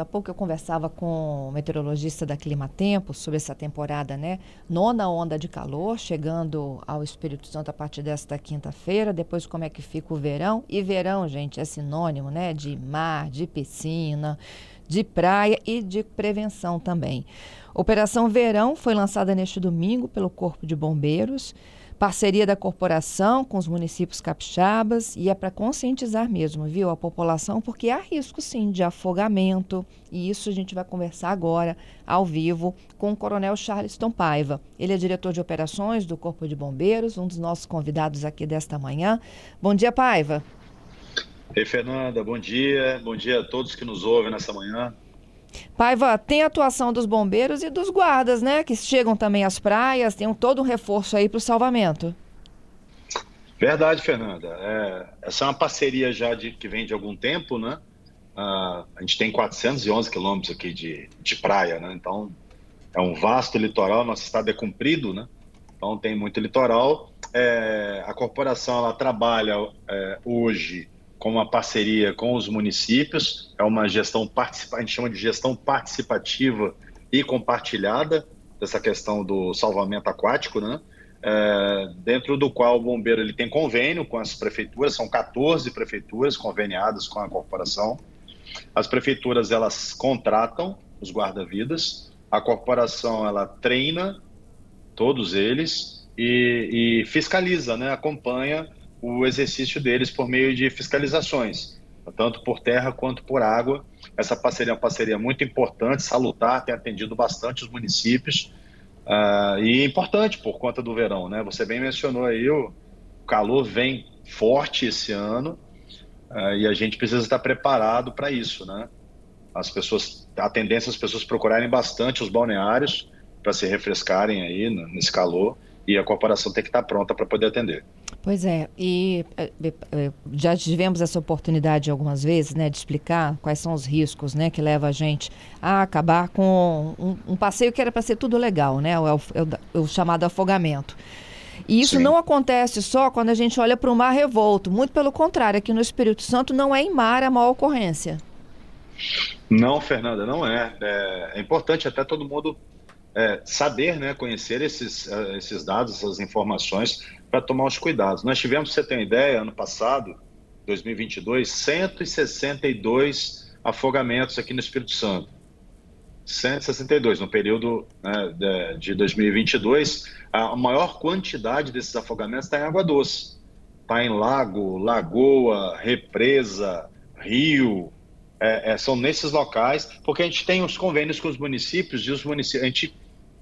Há pouco eu conversava com o meteorologista da Clima Tempo sobre essa temporada, né? Nona onda de calor, chegando ao Espírito Santo a partir desta quinta-feira. Depois, como é que fica o verão? E verão, gente, é sinônimo, né? De mar, de piscina, de praia e de prevenção também. Operação Verão foi lançada neste domingo pelo Corpo de Bombeiros. Parceria da corporação com os municípios capixabas e é para conscientizar mesmo, viu, a população, porque há risco sim de afogamento e isso a gente vai conversar agora ao vivo com o Coronel Charleston Paiva. Ele é diretor de operações do Corpo de Bombeiros, um dos nossos convidados aqui desta manhã. Bom dia, Paiva. Ei, Fernanda, bom dia. Bom dia a todos que nos ouvem nessa manhã. Paiva, tem atuação dos bombeiros e dos guardas, né? Que chegam também às praias, tem um, todo um reforço aí para o salvamento. Verdade, Fernanda. É, essa é uma parceria já de, que vem de algum tempo, né? Uh, a gente tem 411 quilômetros aqui de, de praia, né? Então, é um vasto litoral, nosso estado é comprido, né? Então, tem muito litoral. É, a corporação, ela trabalha é, hoje com uma parceria com os municípios, é uma gestão participativa, a gente chama de gestão participativa e compartilhada dessa questão do salvamento aquático, né? É, dentro do qual o bombeiro ele tem convênio com as prefeituras, são 14 prefeituras conveniadas com a corporação. As prefeituras elas contratam os guarda-vidas, a corporação ela treina todos eles e, e fiscaliza, né? acompanha o exercício deles por meio de fiscalizações, tanto por terra quanto por água. Essa parceria é uma parceria muito importante, salutar, tem atendido bastante os municípios uh, e importante por conta do verão, né? Você bem mencionou aí, o calor vem forte esse ano uh, e a gente precisa estar preparado para isso, né? As pessoas, a tendência é as pessoas procurarem bastante os balneários para se refrescarem aí nesse calor e a corporação tem que estar pronta para poder atender. Pois é, e é, é, é, já tivemos essa oportunidade algumas vezes, né, de explicar quais são os riscos, né, que leva a gente a acabar com um, um passeio que era para ser tudo legal, né, o, o, o chamado afogamento. E isso Sim. não acontece só quando a gente olha para o mar revolto, muito pelo contrário, aqui no Espírito Santo não é em mar a maior ocorrência. Não, Fernanda, não é. É, é importante até todo mundo é, saber, né, conhecer esses, uh, esses dados, essas informações, para tomar os cuidados. Nós tivemos, você tem uma ideia, ano passado, 2022, 162 afogamentos aqui no Espírito Santo. 162 no período né, de 2022. A maior quantidade desses afogamentos está em água doce. Está em lago, lagoa, represa, rio. É, é, são nesses locais, porque a gente tem os convênios com os municípios e os municípios. A gente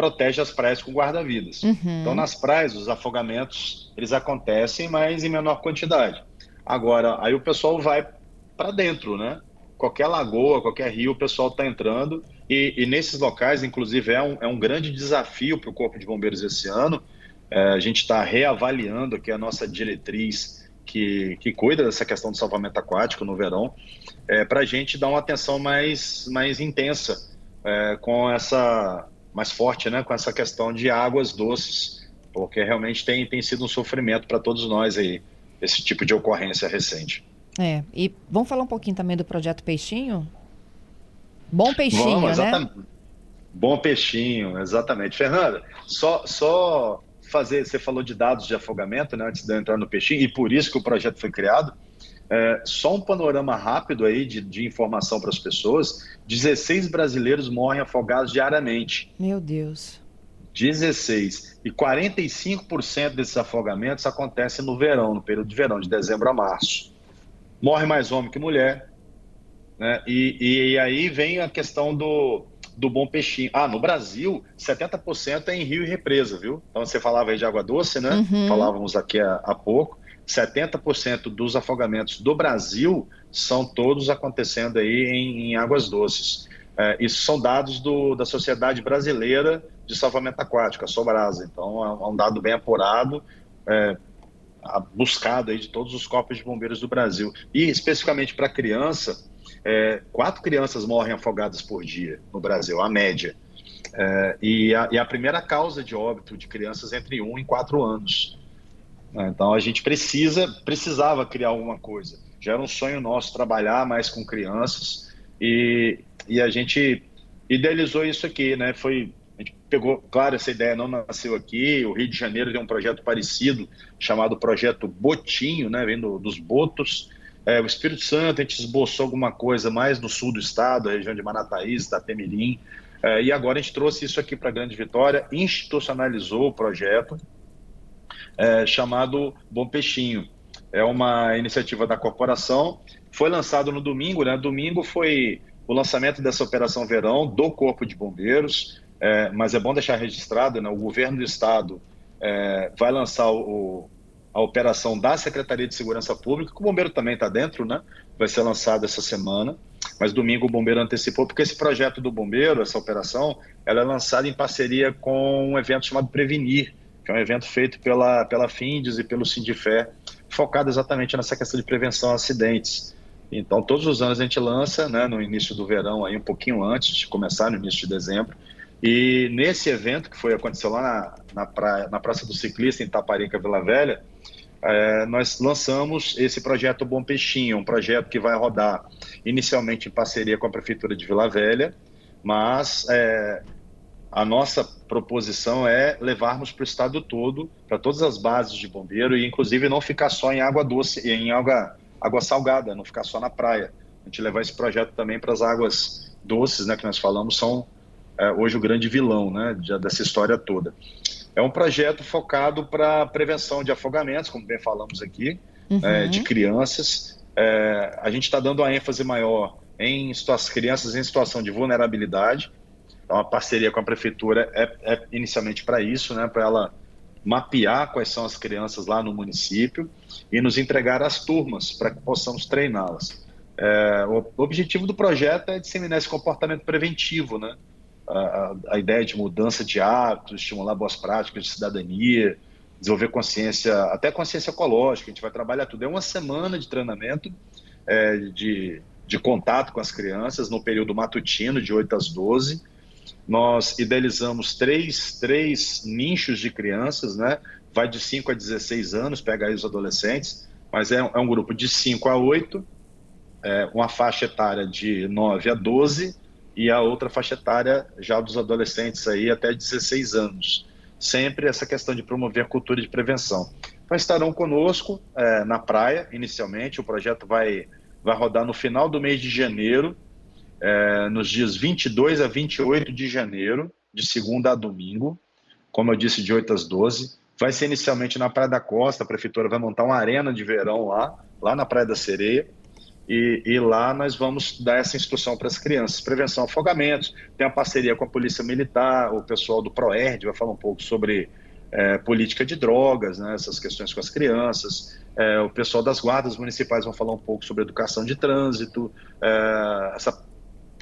protege as praias com guarda-vidas. Uhum. Então, nas praias, os afogamentos eles acontecem, mas em menor quantidade. Agora, aí o pessoal vai para dentro, né? Qualquer lagoa, qualquer rio, o pessoal está entrando. E, e, nesses locais, inclusive, é um, é um grande desafio para o Corpo de Bombeiros esse ano. É, a gente está reavaliando aqui a nossa diretriz que, que cuida dessa questão do salvamento aquático no verão, é, para a gente dar uma atenção mais, mais intensa é, com essa mais forte, né, com essa questão de águas doces, porque realmente tem, tem sido um sofrimento para todos nós aí, esse tipo de ocorrência recente. É, e vamos falar um pouquinho também do projeto Peixinho? Bom peixinho, vamos, né? exatamente. né? Bom peixinho, exatamente. Fernanda, só, só fazer, você falou de dados de afogamento, né, antes de eu entrar no peixinho, e por isso que o projeto foi criado. É, só um panorama rápido aí de, de informação para as pessoas: 16 brasileiros morrem afogados diariamente. Meu Deus. 16. E 45% desses afogamentos acontecem no verão, no período de verão, de dezembro a março. Morre mais homem que mulher. Né? E, e, e aí vem a questão do, do bom peixinho. Ah, no Brasil, 70% é em rio e represa, viu? Então você falava aí de água doce, né? Uhum. Falávamos aqui há, há pouco. 70% dos afogamentos do Brasil são todos acontecendo aí em, em águas doces. É, isso são dados do, da Sociedade Brasileira de Salvamento Aquático, a Sobrasa. Então, é um dado bem apurado, é, buscado aí de todos os corpos de bombeiros do Brasil. E, especificamente para criança, é, quatro crianças morrem afogadas por dia no Brasil, a média. É, e, a, e, a, primeira causa de óbito de crianças entre 1 e 4 anos. Né? Então a gente precisa, precisava criar alguma coisa. Já era um sonho nosso trabalhar mais com crianças e e a gente idealizou isso aqui, né? Foi a gente pegou, claro, essa ideia não nasceu aqui. O Rio de Janeiro tem um projeto parecido chamado Projeto Botinho, né? Vendo dos botos. É, o Espírito Santo a gente esboçou alguma coisa mais no sul do estado, a região de Manataís, Itapemirim. É, e agora a gente trouxe isso aqui para Grande Vitória, institucionalizou o projeto é, chamado Bom Peixinho. É uma iniciativa da corporação. Foi lançado no domingo, né? Domingo foi o lançamento dessa operação verão do Corpo de Bombeiros, é, mas é bom deixar registrado, né? O governo do estado é, vai lançar o, a operação da Secretaria de Segurança Pública, que o bombeiro também está dentro, né? Vai ser lançado essa semana, mas domingo o bombeiro antecipou, porque esse projeto do bombeiro, essa operação, ela é lançada em parceria com um evento chamado Prevenir, que é um evento feito pela, pela FINDES e pelo Sindifé, focado exatamente nessa questão de prevenção a acidentes. Então, todos os anos a gente lança, né, no início do verão, aí um pouquinho antes de começar, no início de dezembro, e nesse evento que foi aconteceu lá na, na, praia, na Praça do Ciclista, em Taparica, Vila Velha, é, nós lançamos esse projeto Bom Peixinho, um projeto que vai rodar inicialmente em parceria com a Prefeitura de Vila Velha, mas é, a nossa proposição é levarmos para o estado todo, para todas as bases de bombeiro, e inclusive não ficar só em água doce, em água, água salgada, não ficar só na praia. A gente levar esse projeto também para as águas doces, né, que nós falamos, são é, hoje o grande vilão né, dessa história toda. É um projeto focado para prevenção de afogamentos, como bem falamos aqui, uhum. é, de crianças. É, a gente está dando a ênfase maior em crianças em situação de vulnerabilidade. Então, a parceria com a prefeitura é, é inicialmente para isso, né, para ela mapear quais são as crianças lá no município e nos entregar as turmas para que possamos treiná-las. É, o objetivo do projeto é disseminar esse comportamento preventivo, né? a, a, ideia de mudança de hábitos, estimular boas práticas de cidadania, desenvolver consciência, até consciência ecológica, a gente vai trabalhar tudo. É uma semana de treinamento, é, de, de contato com as crianças, no período matutino, de 8 às 12. Nós idealizamos três, três nichos de crianças, né? vai de 5 a 16 anos, pega aí os adolescentes, mas é, é um grupo de 5 a 8, é, uma faixa etária de 9 a 12 e a outra faixa etária já dos adolescentes aí até 16 anos. Sempre essa questão de promover cultura de prevenção. Então estarão conosco é, na praia, inicialmente, o projeto vai, vai rodar no final do mês de janeiro, é, nos dias 22 a 28 de janeiro, de segunda a domingo, como eu disse, de 8 às 12. Vai ser inicialmente na Praia da Costa, a prefeitura vai montar uma arena de verão lá, lá na Praia da Sereia, e, e, lá nós vamos dar essa instrução para as crianças. Prevenção afogamentos, tem a parceria com a Polícia Militar, o pessoal do PROERD vai falar um pouco sobre é, política de drogas, né, essas questões com as crianças. É, o pessoal das guardas municipais vão falar um pouco sobre educação de trânsito, é, essa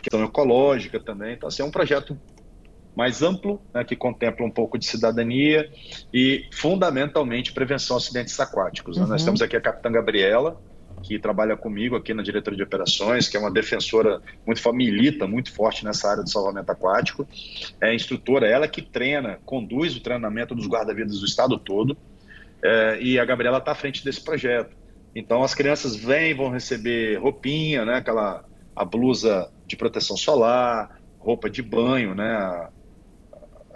questão ecológica também. Então, assim, é um projeto mais amplo, né, que contempla um pouco de cidadania e, fundamentalmente, prevenção a acidentes aquáticos. Né? Nós uhum. temos aqui a Capitã Gabriela, que trabalha comigo aqui na diretoria de operações, que é uma defensora muito milita muito forte nessa área de salvamento aquático. É instrutora, ela que treina, conduz o treinamento dos guarda-vidas do estado todo. É, e a Gabriela está à frente desse projeto. Então as crianças vêm, vão receber roupinha, né, aquela a blusa de proteção solar, roupa de banho, né, a,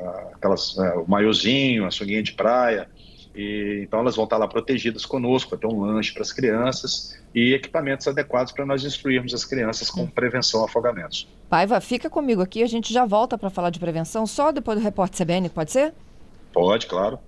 a, aquelas, é, o maiozinho, a sunguinha de praia, e, então elas vão estar lá protegidas conosco, ter um lanche para as crianças e equipamentos adequados para nós instruirmos as crianças com prevenção a afogamentos. Paiva, fica comigo aqui, a gente já volta para falar de prevenção, só depois do repórter CBN, pode ser? Pode, claro.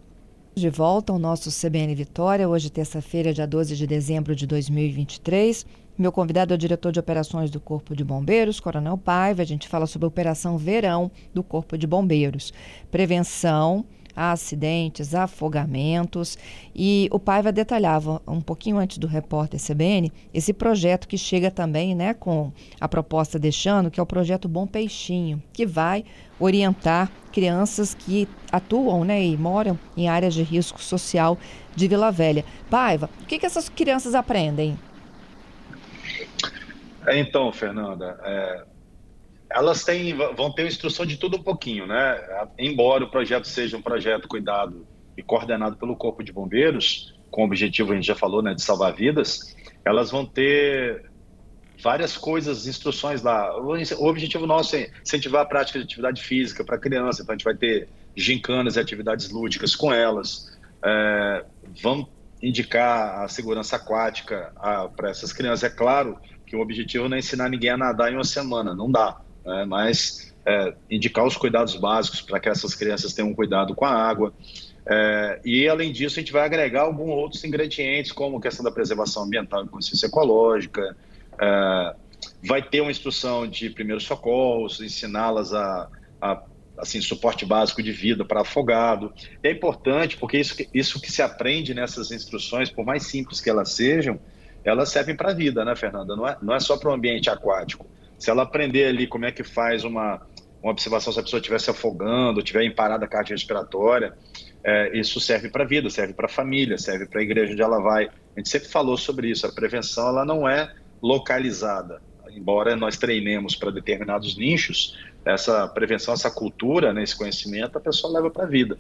De volta ao nosso CBN Vitória, hoje terça-feira, dia 12 de dezembro de 2023. Meu convidado é o diretor de operações do Corpo de Bombeiros, Coronel Paiva. A gente fala sobre a Operação Verão do Corpo de Bombeiros. Prevenção, a acidentes, afogamentos. E o Paiva detalhava um pouquinho antes do repórter CBN esse projeto que chega também né, com a proposta deixando, que é o projeto Bom Peixinho, que vai orientar crianças que atuam né, e moram em áreas de risco social de Vila Velha. Paiva, o que, que essas crianças aprendem? Então, Fernanda, é, elas têm, vão ter instrução de tudo um pouquinho, né? Embora o projeto seja um projeto cuidado e coordenado pelo Corpo de Bombeiros, com o objetivo, a gente já falou, né, de salvar vidas, elas vão ter várias coisas, instruções lá. O objetivo nosso é incentivar a prática de atividade física para criança, então a gente vai ter gincanas e atividades lúdicas com elas. É, vamos indicar a segurança aquática para essas crianças. É claro que o objetivo não é ensinar ninguém a nadar em uma semana, não dá, né? mas é, indicar os cuidados básicos para que essas crianças tenham cuidado com a água. É, e, além disso, a gente vai agregar alguns outros ingredientes, como a questão da preservação ambiental e consciência ecológica, é, vai ter uma instrução de primeiros socorros, ensiná-las a, a, assim, suporte básico de vida para afogado. É importante, porque isso, isso que se aprende nessas instruções, por mais simples que elas sejam, elas servem para a vida, né, Fernanda? Não é, não é só para o ambiente aquático. Se ela aprender ali como é que faz uma, uma observação se a pessoa estiver se afogando, estiver em parada cardiorrespiratória, é, isso serve para a vida, serve para a família, serve para a igreja onde ela vai. A gente sempre falou sobre isso. A prevenção ela não é localizada. Embora nós treinemos para determinados nichos, essa prevenção, essa cultura, né, esse conhecimento, a pessoa leva para a vida.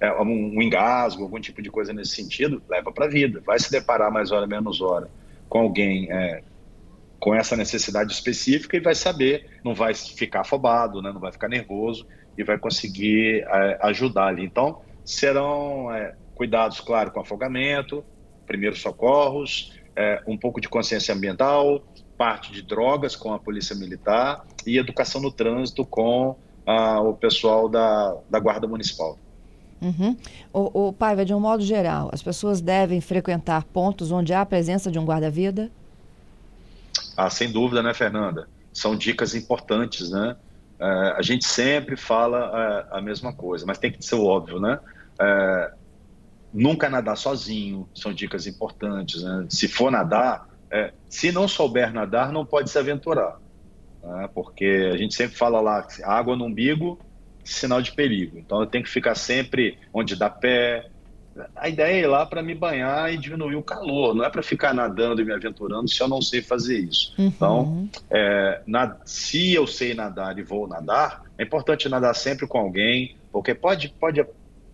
É, um, um engasgo, algum tipo de coisa nesse sentido, leva para a vida. Vai se deparar mais hora, menos hora com alguém é, com essa necessidade específica e vai saber, não vai ficar afobado, né, não vai ficar nervoso e vai conseguir é, ajudar ali. Então, serão é, cuidados, claro, com afogamento, primeiros socorros, é, um pouco de consciência ambiental, parte de drogas com a polícia militar e educação no trânsito com ah, o pessoal da, da Guarda Municipal. Uhum. O, o Paiva, de um modo geral, as pessoas devem frequentar pontos onde há a presença de um guarda-vida? Ah, sem dúvida, né, Fernanda? São dicas importantes, né? É, a gente sempre fala é, a mesma coisa, mas tem que ser óbvio, né? É, nunca nadar sozinho, são dicas importantes. Né? Se for nadar, se não souber nadar, não pode se aventurar. Né? Porque a gente sempre fala lá, água no umbigo, sinal de perigo. Então eu tenho que ficar sempre onde dá pé, a ideia é ir lá para me banhar e diminuir o calor, não é para ficar nadando e me aventurando se eu não sei fazer isso. Uhum. Então, é, na, se eu sei nadar e vou nadar, é importante nadar sempre com alguém, porque pode, pode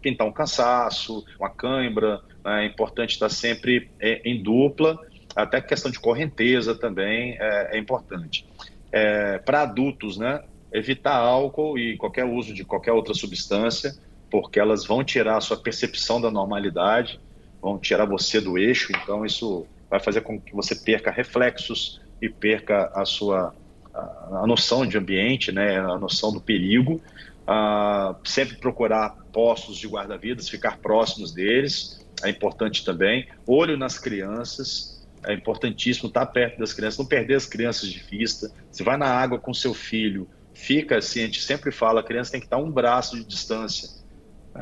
pintar um cansaço, uma cãibra, né? é importante estar sempre é, em dupla, até questão de correnteza também é, é importante. É, para adultos, né, evitar álcool e qualquer uso de qualquer outra substância, porque elas vão tirar a sua percepção da normalidade, vão tirar você do eixo, então isso vai fazer com que você perca reflexos e perca a sua a, a noção de ambiente, né, a noção do perigo. Uh, sempre procurar postos de guarda-vidas, ficar próximos deles, é importante também. Olho nas crianças, é importantíssimo estar perto das crianças, não perder as crianças de vista. Se vai na água com seu filho, fica assim, a gente sempre fala, a criança tem que estar um braço de distância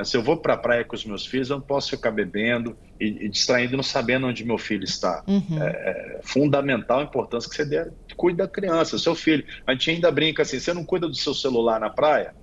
se eu vou para a praia com os meus filhos, eu não posso ficar bebendo e, e distraindo, não sabendo onde meu filho está. Uhum. É, é, fundamental a importância que você dê, cuide da criança, seu filho. A gente ainda brinca assim: você não cuida do seu celular na praia?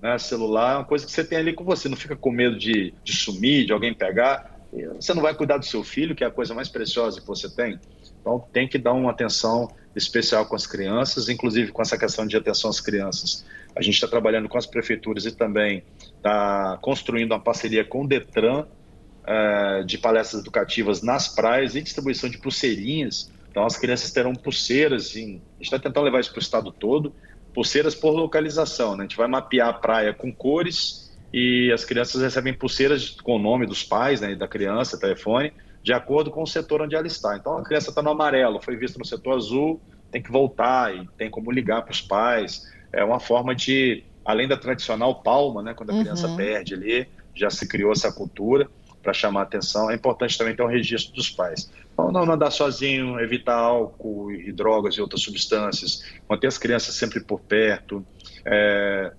Né? Celular é uma coisa que você tem ali com você, não fica com medo de, de sumir, de alguém pegar. Você não vai cuidar do seu filho, que é a coisa mais preciosa que você tem. Então, tem que dar uma atenção especial com as crianças, inclusive com essa questão de atenção às crianças. A gente está trabalhando com as prefeituras e também está construindo uma parceria com o Detran uh, de palestras educativas nas praias e distribuição de pulseirinhas. Então, as crianças terão pulseiras, assim, a gente está tentando levar isso para o estado todo, pulseiras por localização. Né? A gente vai mapear a praia com cores e as crianças recebem pulseiras com o nome dos pais né, da criança, telefone, de acordo com o setor onde ela está. Então, a criança está no amarelo, foi vista no setor azul, tem que voltar e tem como ligar para os pais. É uma forma de, além da tradicional palma, né, quando a criança uhum. perde ali, já se criou essa cultura para chamar a atenção. É importante também ter um registro dos pais. Então, não andar sozinho, evitar álcool e drogas e outras substâncias, manter as crianças sempre por perto. É,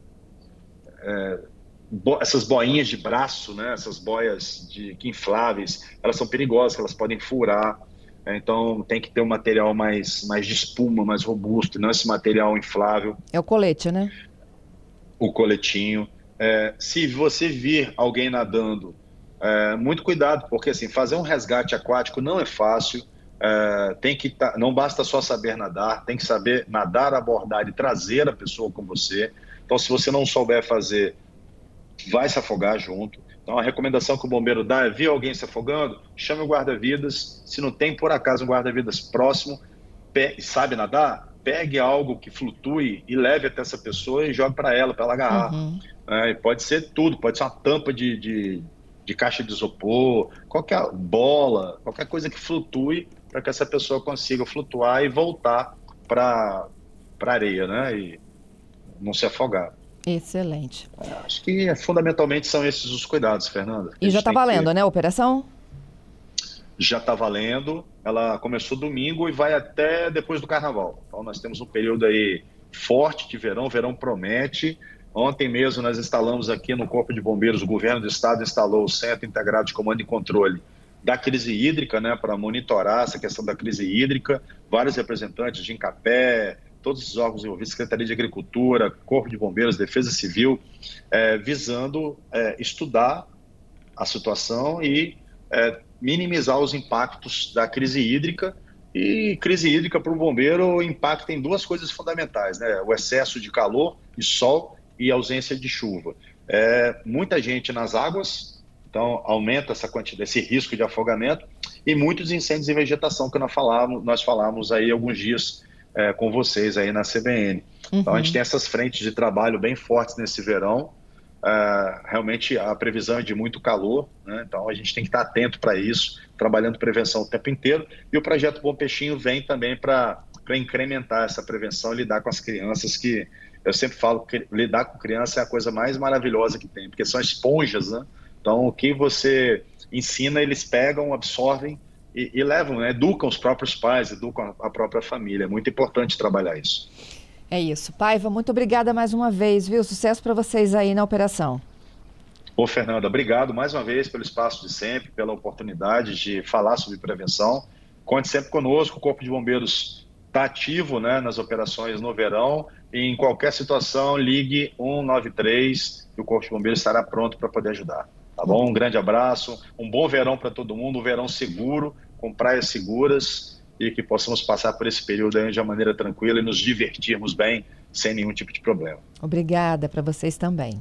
é, bo essas boinhas de braço, né, essas boias de que infláveis, elas são perigosas, elas podem furar. Né, então tem que ter um material mais, mais de espuma, mais robusto, não esse material inflável. É o colete, né? O coletinho. É, se você vir alguém nadando, é, muito cuidado, porque assim fazer um resgate aquático não é fácil. É, tem que tá, não basta só saber nadar, tem que saber nadar, abordar e trazer a pessoa com você. Então, se você não souber fazer vai se afogar junto. Então, a recomendação que o bombeiro dá é: viu alguém se afogando? Chame o guarda-vidas. Se não tem, por acaso, um guarda-vidas próximo, sabe nadar, pegue algo que flutue e leve até essa pessoa e jogue para ela, para ela agarrar. Uhum. É, pode ser tudo, pode ser uma tampa de, de, de caixa de isopor, qualquer bola, qualquer coisa que flutue para que essa pessoa consiga flutuar e voltar para a areia, né? E não se afogar. Excelente. É, acho que fundamentalmente são esses os cuidados, Fernanda. E já está valendo, que... né, a operação? Já está valendo. Ela começou domingo e vai até depois do carnaval. Então nós temos um período aí forte de verão, verão promete. Ontem mesmo nós instalamos aqui no Corpo de Bombeiros, o governo do estado instalou o Centro Integrado de Comando e Controle da crise hídrica, né, para monitorar essa questão da crise hídrica. Vários representantes de Incapé, todos os órgãos envolvidos, Secretaria de Agricultura, Corpo de Bombeiros, Defesa Civil, é, visando é, estudar a situação e é, minimizar os impactos da crise hídrica. E crise hídrica para o bombeiro impacta em duas coisas fundamentais, né? O excesso de calor e sol e ausência de chuva. É, muita gente nas águas, então aumenta essa quantidade, esse risco de afogamento e muitos incêndios em vegetação que nós falamos, nós falamos aí alguns dias é, com vocês aí na CBN. Uhum. Então a gente uhum. tem essas frentes de trabalho bem fortes nesse verão. É, realmente a previsão é de muito calor, né? então a gente tem que estar atento para isso, trabalhando prevenção o tempo inteiro. E o projeto Bom Peixinho vem também para incrementar essa prevenção e lidar com as crianças que eu sempre falo que lidar com criança é a coisa mais maravilhosa que tem, porque são esponjas, né? Então o que você ensina eles pegam, absorvem e, e levam, né? educam os próprios pais, educam a, a própria família. É muito importante trabalhar isso. É isso. Paiva, muito obrigada mais uma vez, viu? Sucesso para vocês aí na operação. Ô, Fernanda, obrigado mais uma vez pelo espaço de sempre, pela oportunidade de falar sobre prevenção. Conte sempre conosco, o Corpo de Bombeiros está ativo né, nas operações no verão. Em qualquer situação, ligue 193 e o Corpo de Bombeiros estará pronto para poder ajudar. Tá bom? Um grande abraço, um bom verão para todo mundo, um verão seguro, com praias seguras e que possamos passar por esse período aí de uma maneira tranquila e nos divertirmos bem, sem nenhum tipo de problema. Obrigada para vocês também.